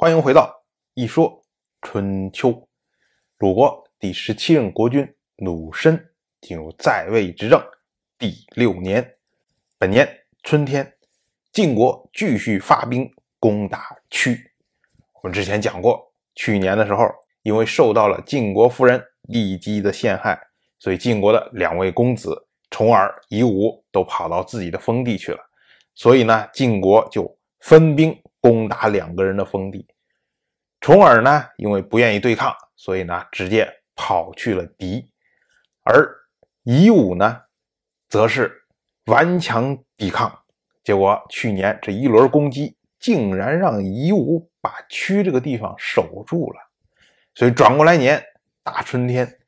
欢迎回到一说春秋。鲁国第十七任国君鲁申进入在位执政第六年，本年春天，晋国继续发兵攻打屈。我们之前讲过，去年的时候，因为受到了晋国夫人骊姬的陷害，所以晋国的两位公子重耳、夷吾都跑到自己的封地去了。所以呢，晋国就分兵攻打两个人的封地。重耳呢，因为不愿意对抗，所以呢，直接跑去了狄。而夷吾呢，则是顽强抵抗。结果去年这一轮攻击，竟然让夷吾把曲这个地方守住了。所以转过来年大春天，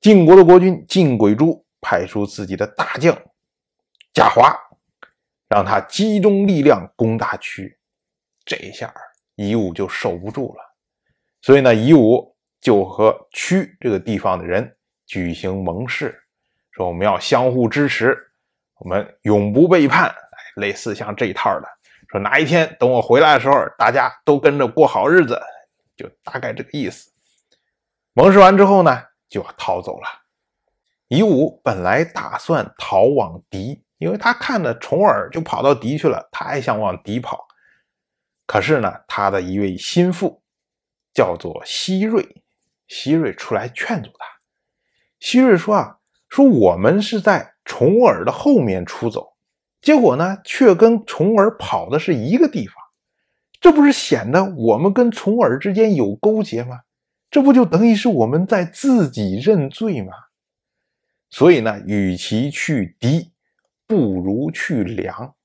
晋国的国君晋鬼珠派出自己的大将贾华。让他集中力量攻大区，这一下夷吾就受不住了。所以呢，夷吾就和区这个地方的人举行盟誓，说我们要相互支持，我们永不背叛。类似像这一套的，说哪一天等我回来的时候，大家都跟着过好日子，就大概这个意思。盟誓完之后呢，就要逃走了。夷吾本来打算逃往狄。因为他看着重耳就跑到狄去了，他也想往狄跑。可是呢，他的一位心腹叫做西瑞，西瑞出来劝阻他。西瑞说：“啊，说我们是在重耳的后面出走，结果呢，却跟重耳跑的是一个地方，这不是显得我们跟重耳之间有勾结吗？这不就等于是我们在自己认罪吗？所以呢，与其去敌。”不如去梁。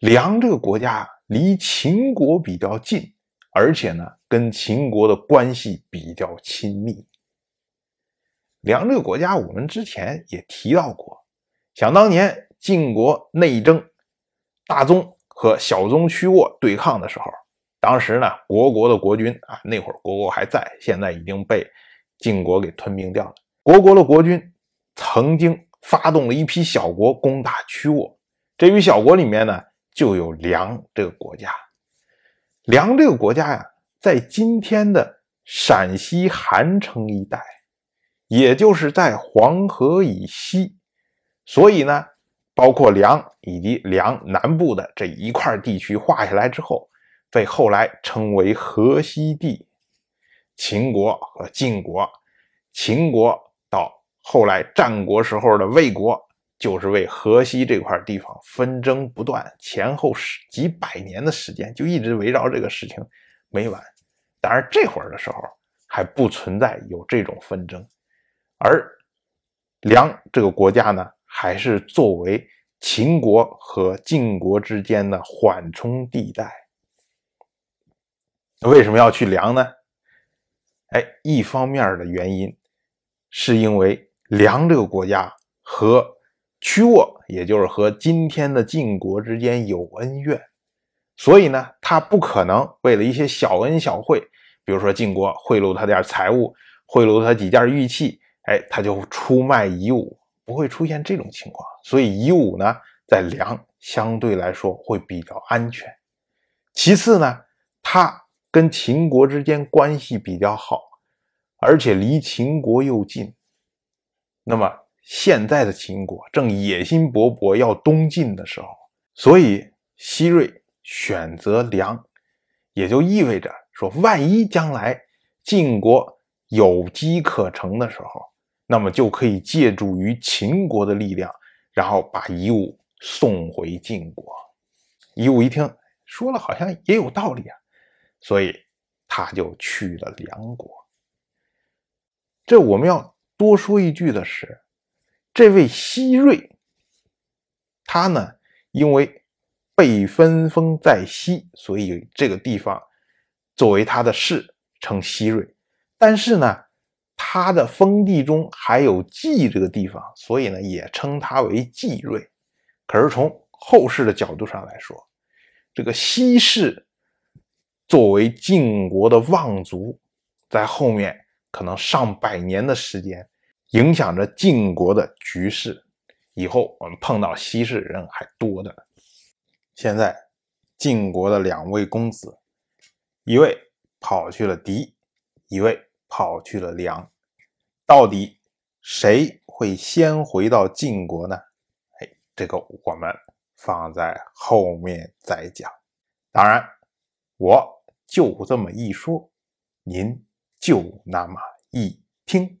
梁这个国家离秦国比较近，而且呢，跟秦国的关系比较亲密。梁这个国家，我们之前也提到过。想当年晋国内争，大宗和小宗屈沃对抗的时候，当时呢，国国的国君啊，那会儿国国还在，现在已经被晋国给吞并掉了。国国的国君曾经。发动了一批小国攻打屈沃，这批小国里面呢，就有梁这个国家。梁这个国家呀，在今天的陕西韩城一带，也就是在黄河以西。所以呢，包括梁以及梁南部的这一块地区划下来之后，被后来称为河西地。秦国和晋国，秦国到。后来战国时候的魏国，就是为河西这块地方纷争不断，前后十几百年的时间，就一直围绕这个事情没完。当然，这会儿的时候还不存在有这种纷争，而梁这个国家呢，还是作为秦国和晋国之间的缓冲地带。为什么要去梁呢？哎，一方面的原因是因为。梁这个国家和曲沃，也就是和今天的晋国之间有恩怨，所以呢，他不可能为了一些小恩小惠，比如说晋国贿赂他点财物，贿赂他几件玉器，哎，他就出卖夷吾，不会出现这种情况。所以夷吾呢，在梁相对来说会比较安全。其次呢，他跟秦国之间关系比较好，而且离秦国又近。那么现在的秦国正野心勃勃要东进的时候，所以西瑞选择梁，也就意味着说，万一将来晋国有机可乘的时候，那么就可以借助于秦国的力量，然后把夷吾送回晋国。夷吾一听说了，好像也有道理啊，所以他就去了梁国。这我们要。多说一句的是，这位西瑞，他呢，因为被分封在西，所以这个地方作为他的氏称西瑞。但是呢，他的封地中还有冀这个地方，所以呢，也称他为冀瑞。可是从后世的角度上来说，这个西氏作为晋国的望族，在后面。可能上百年的时间，影响着晋国的局势。以后我们碰到西氏人还多的。现在晋国的两位公子，一位跑去了狄，一位跑去了梁，到底谁会先回到晋国呢？哎，这个我们放在后面再讲。当然，我就这么一说，您就那么一听。